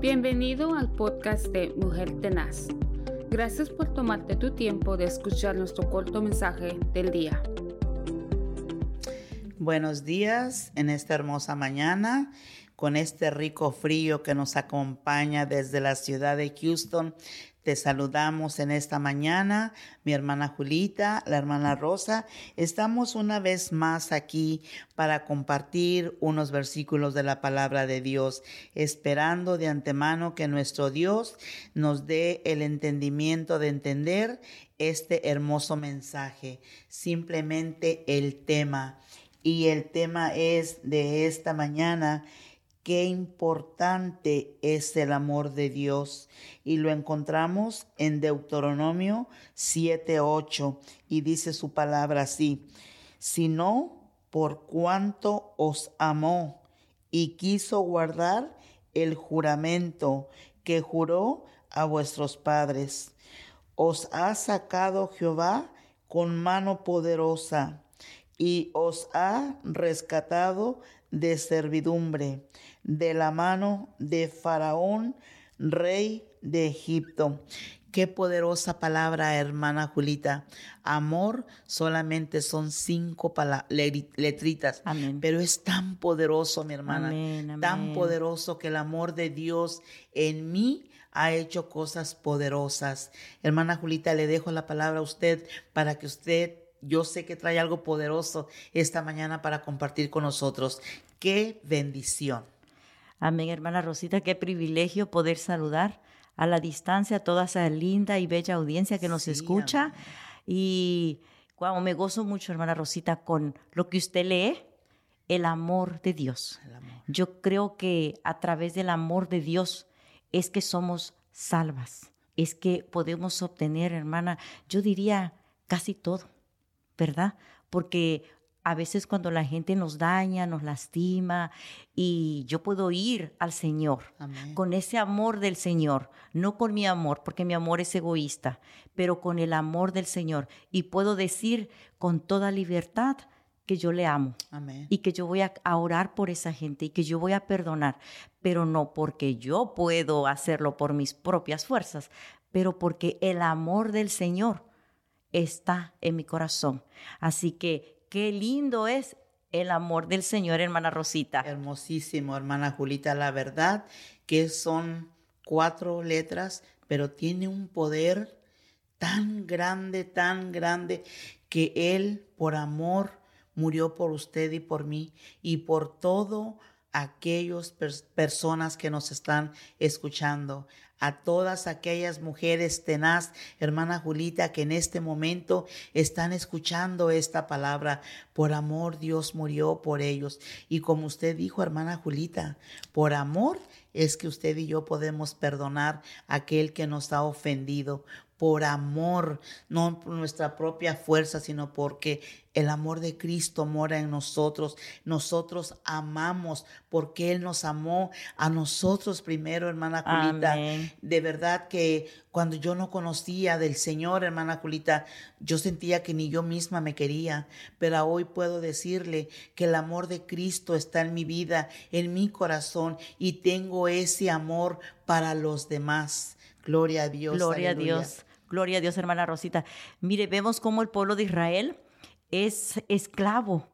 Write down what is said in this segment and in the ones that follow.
Bienvenido al podcast de Mujer Tenaz. Gracias por tomarte tu tiempo de escuchar nuestro corto mensaje del día. Buenos días en esta hermosa mañana con este rico frío que nos acompaña desde la ciudad de Houston. Saludamos en esta mañana, mi hermana Julita, la hermana Rosa. Estamos una vez más aquí para compartir unos versículos de la palabra de Dios, esperando de antemano que nuestro Dios nos dé el entendimiento de entender este hermoso mensaje, simplemente el tema. Y el tema es de esta mañana, qué importante es el amor de Dios. Y lo encontramos en Deuteronomio 7:8 y dice su palabra así, sino por cuanto os amó y quiso guardar el juramento que juró a vuestros padres. Os ha sacado Jehová con mano poderosa y os ha rescatado de servidumbre, de la mano de Faraón, rey de Egipto. Qué poderosa palabra, hermana Julita. Amor solamente son cinco letritas, pero es tan poderoso, mi hermana, tan poderoso que el amor de Dios en mí ha hecho cosas poderosas. Hermana Julita, le dejo la palabra a usted para que usted yo sé que trae algo poderoso esta mañana para compartir con nosotros. Qué bendición. Amén, hermana Rosita, qué privilegio poder saludar a la distancia a toda esa linda y bella audiencia que nos escucha. Y wow, me gozo mucho, hermana Rosita, con lo que usted lee, el amor de Dios. Yo creo que a través del amor de Dios es que somos salvas, es que podemos obtener, hermana, yo diría casi todo ¿verdad? Porque a veces cuando la gente nos daña, nos lastima, y yo puedo ir al Señor con ese amor del Señor, no con mi amor, porque mi amor es egoísta, pero con el amor del Señor. Y puedo decir con toda libertad que yo le amo y que yo voy a, a orar por esa gente y que yo voy a perdonar, pero no porque yo puedo hacerlo por mis propias fuerzas, pero porque el amor del Señor está en mi corazón. Así que qué lindo es el amor del Señor, hermana Rosita. Hermosísimo, hermana Julita. La verdad que son cuatro letras, pero tiene un poder tan grande, tan grande, que Él, por amor, murió por usted y por mí y por todo aquellas personas que nos están escuchando, a todas aquellas mujeres tenaz, hermana Julita, que en este momento están escuchando esta palabra. Por amor Dios murió por ellos. Y como usted dijo, hermana Julita, por amor es que usted y yo podemos perdonar a aquel que nos ha ofendido por amor, no por nuestra propia fuerza, sino porque el amor de Cristo mora en nosotros. Nosotros amamos porque Él nos amó a nosotros primero, hermana Julita. De verdad que cuando yo no conocía del Señor, hermana Julita, yo sentía que ni yo misma me quería, pero hoy puedo decirle que el amor de Cristo está en mi vida, en mi corazón, y tengo ese amor para los demás. Gloria a Dios. Gloria a Dios. Gloria a Dios, hermana Rosita. Mire, vemos cómo el pueblo de Israel es esclavo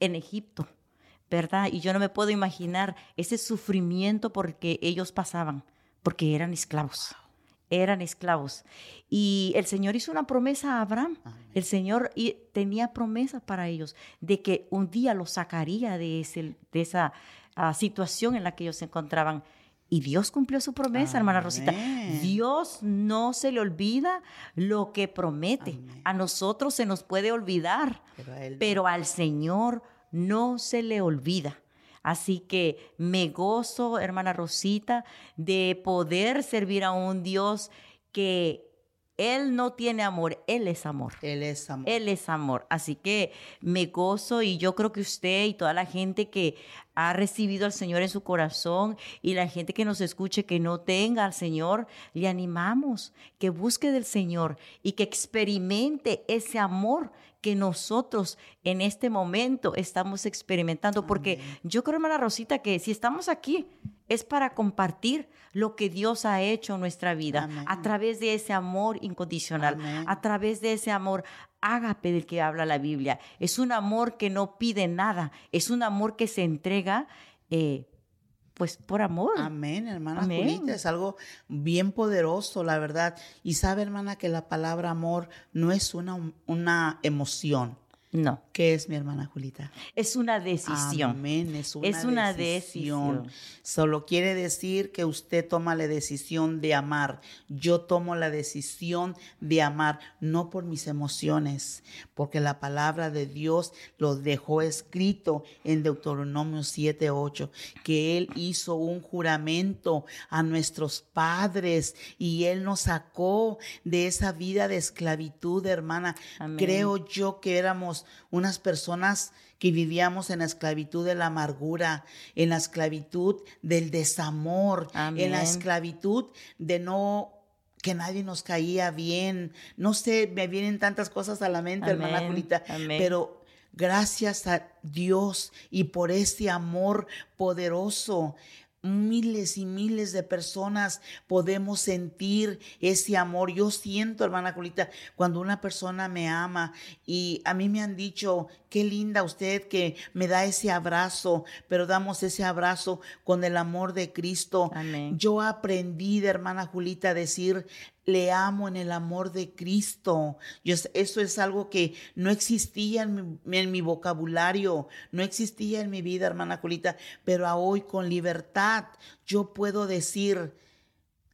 en Egipto, ¿verdad? Y yo no me puedo imaginar ese sufrimiento porque ellos pasaban, porque eran esclavos. Eran esclavos. Y el Señor hizo una promesa a Abraham. El Señor tenía promesa para ellos de que un día los sacaría de, ese, de esa ah, situación en la que ellos se encontraban. Y Dios cumplió su promesa, hermana Rosita. Dios no se le olvida lo que promete. A nosotros se nos puede olvidar, pero, al Señor no se le olvida. Así que me gozo, hermana Rosita, de poder servir a un Dios que él no tiene amor, Él es amor. Él es amor. Él es amor. Así que me gozo y yo creo que usted y toda la gente que ha recibido al Señor en su corazón y la gente que nos escuche que no tenga al Señor, le animamos que busque del Señor y que experimente ese amor que nosotros en este momento estamos experimentando. Porque yo creo, hermana Rosita, que si estamos aquí es para compartir lo que Dios ha hecho en nuestra vida a través de ese amor incondicional, a través de ese amor ágape del que habla la Biblia. Es un amor que no pide nada, es un amor que se entrega. Eh, pues por amor. Amén, hermana Julita, es algo bien poderoso, la verdad. Y sabe, hermana, que la palabra amor no es una, una emoción. No. ¿Qué es mi hermana Julita? Es una decisión. Amén, es una, decisión. Solo quiere decir que usted toma la decisión de amar. Yo tomo la decisión de amar, no por mis emociones, porque la palabra de Dios lo dejó escrito en Deuteronomio 7:8, que Él hizo un juramento a nuestros padres y Él nos sacó de esa vida de esclavitud, hermana. Creo yo que éramos unas personas que vivíamos en la esclavitud de la amargura, en la esclavitud del desamor, en la esclavitud de no que nadie nos caía bien. No sé, me vienen tantas cosas a la mente, hermana Julita, pero gracias a Dios y por ese amor poderoso miles y miles de personas podemos sentir ese amor. Yo siento, hermana Julita, cuando una persona me ama y a mí me han dicho, qué linda usted que me da ese abrazo, pero damos ese abrazo con el amor de Cristo. Yo aprendí de hermana Julita a decir, le amo en el amor de Cristo. Yo, eso es algo que no existía en mi, vocabulario, no existía en mi vida, hermana Julita, pero hoy con libertad yo puedo decir,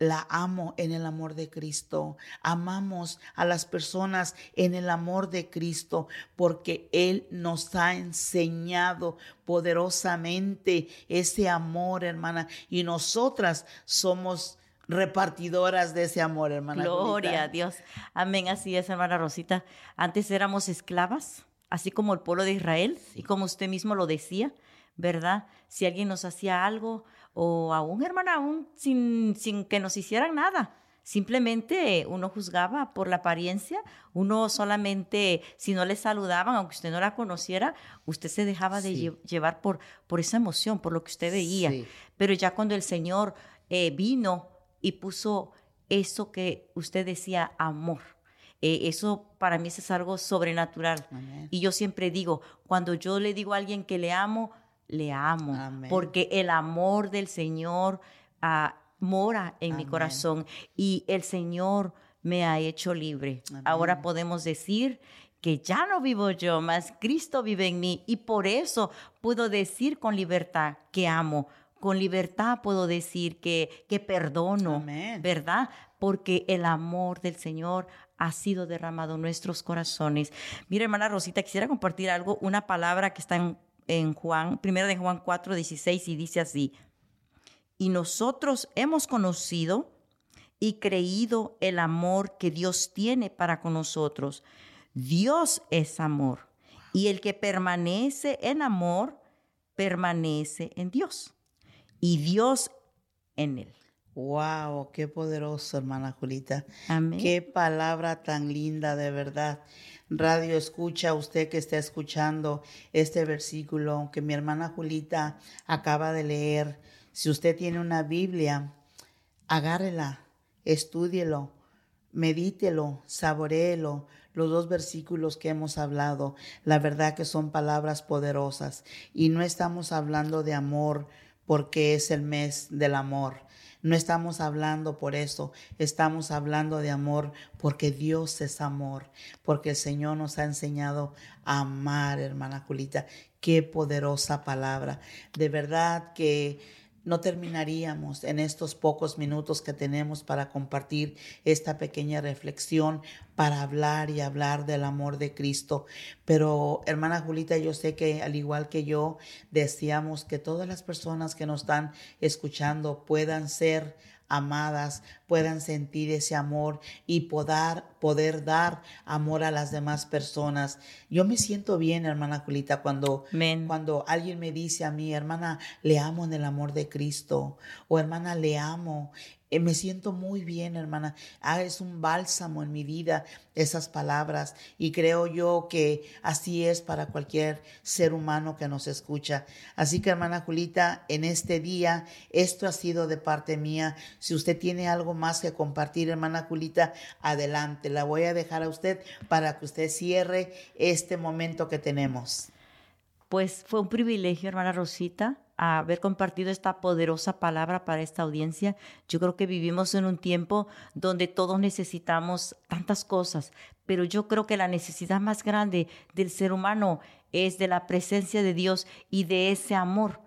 la amo en el amor de Cristo. Amamos a las personas en el amor de Cristo porque Él nos ha enseñado poderosamente ese amor, hermana. Y nosotras somos repartidoras de ese amor, hermana. Gloria a Dios. Amén. Así es, hermana Rosita. Antes éramos esclavas, así como el pueblo de Israel, y como usted mismo lo decía, ¿verdad? Si alguien nos hacía algo, o aún, hermana, aún sin, sin que nos hicieran nada. Simplemente uno juzgaba por la apariencia, uno solamente, si no le saludaban, aunque usted no la conociera, usted se dejaba de llevar por, por esa emoción, por lo que usted veía. Pero ya cuando el Señor eh, vino y puso eso que usted decía, amor. Eh, eso para mí es algo sobrenatural. Y yo siempre digo, cuando yo le digo a alguien que le amo, le amo, porque el amor del Señor ah, mora en mi corazón y el Señor me ha hecho libre. Ahora podemos decir que ya no vivo yo, más Cristo vive en mí y por eso puedo decir con libertad que amo, con libertad puedo decir que, que perdono, ¿verdad? Porque el amor del Señor ha sido derramado en nuestros corazones. Mira, hermana Rosita, quisiera compartir algo, una palabra que está en, en Juan, primero de Juan 4, 16, y dice así, y nosotros hemos conocido y creído el amor que Dios tiene para con nosotros. Dios es amor, y el que permanece en amor, permanece en Dios y Dios en él. Wow, qué poderoso, hermana Julita. Amén. Qué palabra tan linda, de verdad. Radio, escucha usted que está escuchando este versículo que mi hermana Julita acaba de leer. Si usted tiene una Biblia, agárrela, estúdielo, medítelo, saboreelo, los dos versículos que hemos hablado. La verdad que son palabras poderosas. Y no estamos hablando de amor porque es el mes del amor. No estamos hablando por eso, estamos hablando de amor porque Dios es amor, porque el Señor nos ha enseñado a amar, hermana Julita. Qué poderosa palabra. De verdad que no terminaríamos en estos pocos minutos que tenemos para compartir esta pequeña reflexión, para hablar y hablar del amor de Cristo. Pero, hermana Julita, yo sé que al igual que yo, deseamos que todas las personas que nos están escuchando puedan ser amadas puedan sentir ese amor y poder, poder dar amor a las demás personas. Yo me siento bien, hermana Julita, cuando, cuando alguien me dice a mí, hermana, le amo en el amor de Cristo, o hermana, le amo. Eh, me siento muy bien, hermana. Ah, es un bálsamo en mi vida esas palabras y creo yo que así es para cualquier ser humano que nos escucha. Así que, hermana Julita, en este día, esto ha sido de parte mía. Si usted tiene algo más que compartir, hermana Julita, adelante. La voy a dejar a usted para que usted cierre este momento que tenemos. Pues fue un privilegio, hermana Rosita, haber compartido esta poderosa palabra para esta audiencia. Yo creo que vivimos en un tiempo donde todos necesitamos tantas cosas, pero yo creo que la necesidad más grande del ser humano es de la presencia de Dios y de ese amor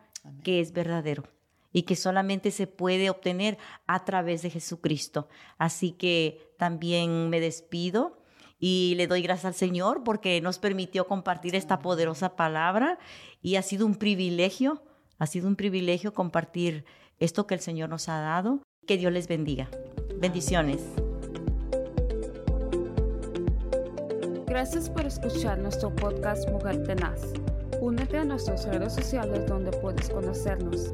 que es verdadero y que solamente se puede obtener a través de Jesucristo. Así que también me despido y le doy gracias al Señor porque nos permitió compartir esta poderosa palabra y ha sido un privilegio ha sido un privilegio compartir esto que el Señor nos ha dado. Que Dios les bendiga. Bendiciones. Gracias por escuchar nuestro podcast Mujer Tenaz. Únete a nuestras redes sociales donde puedes conocernos.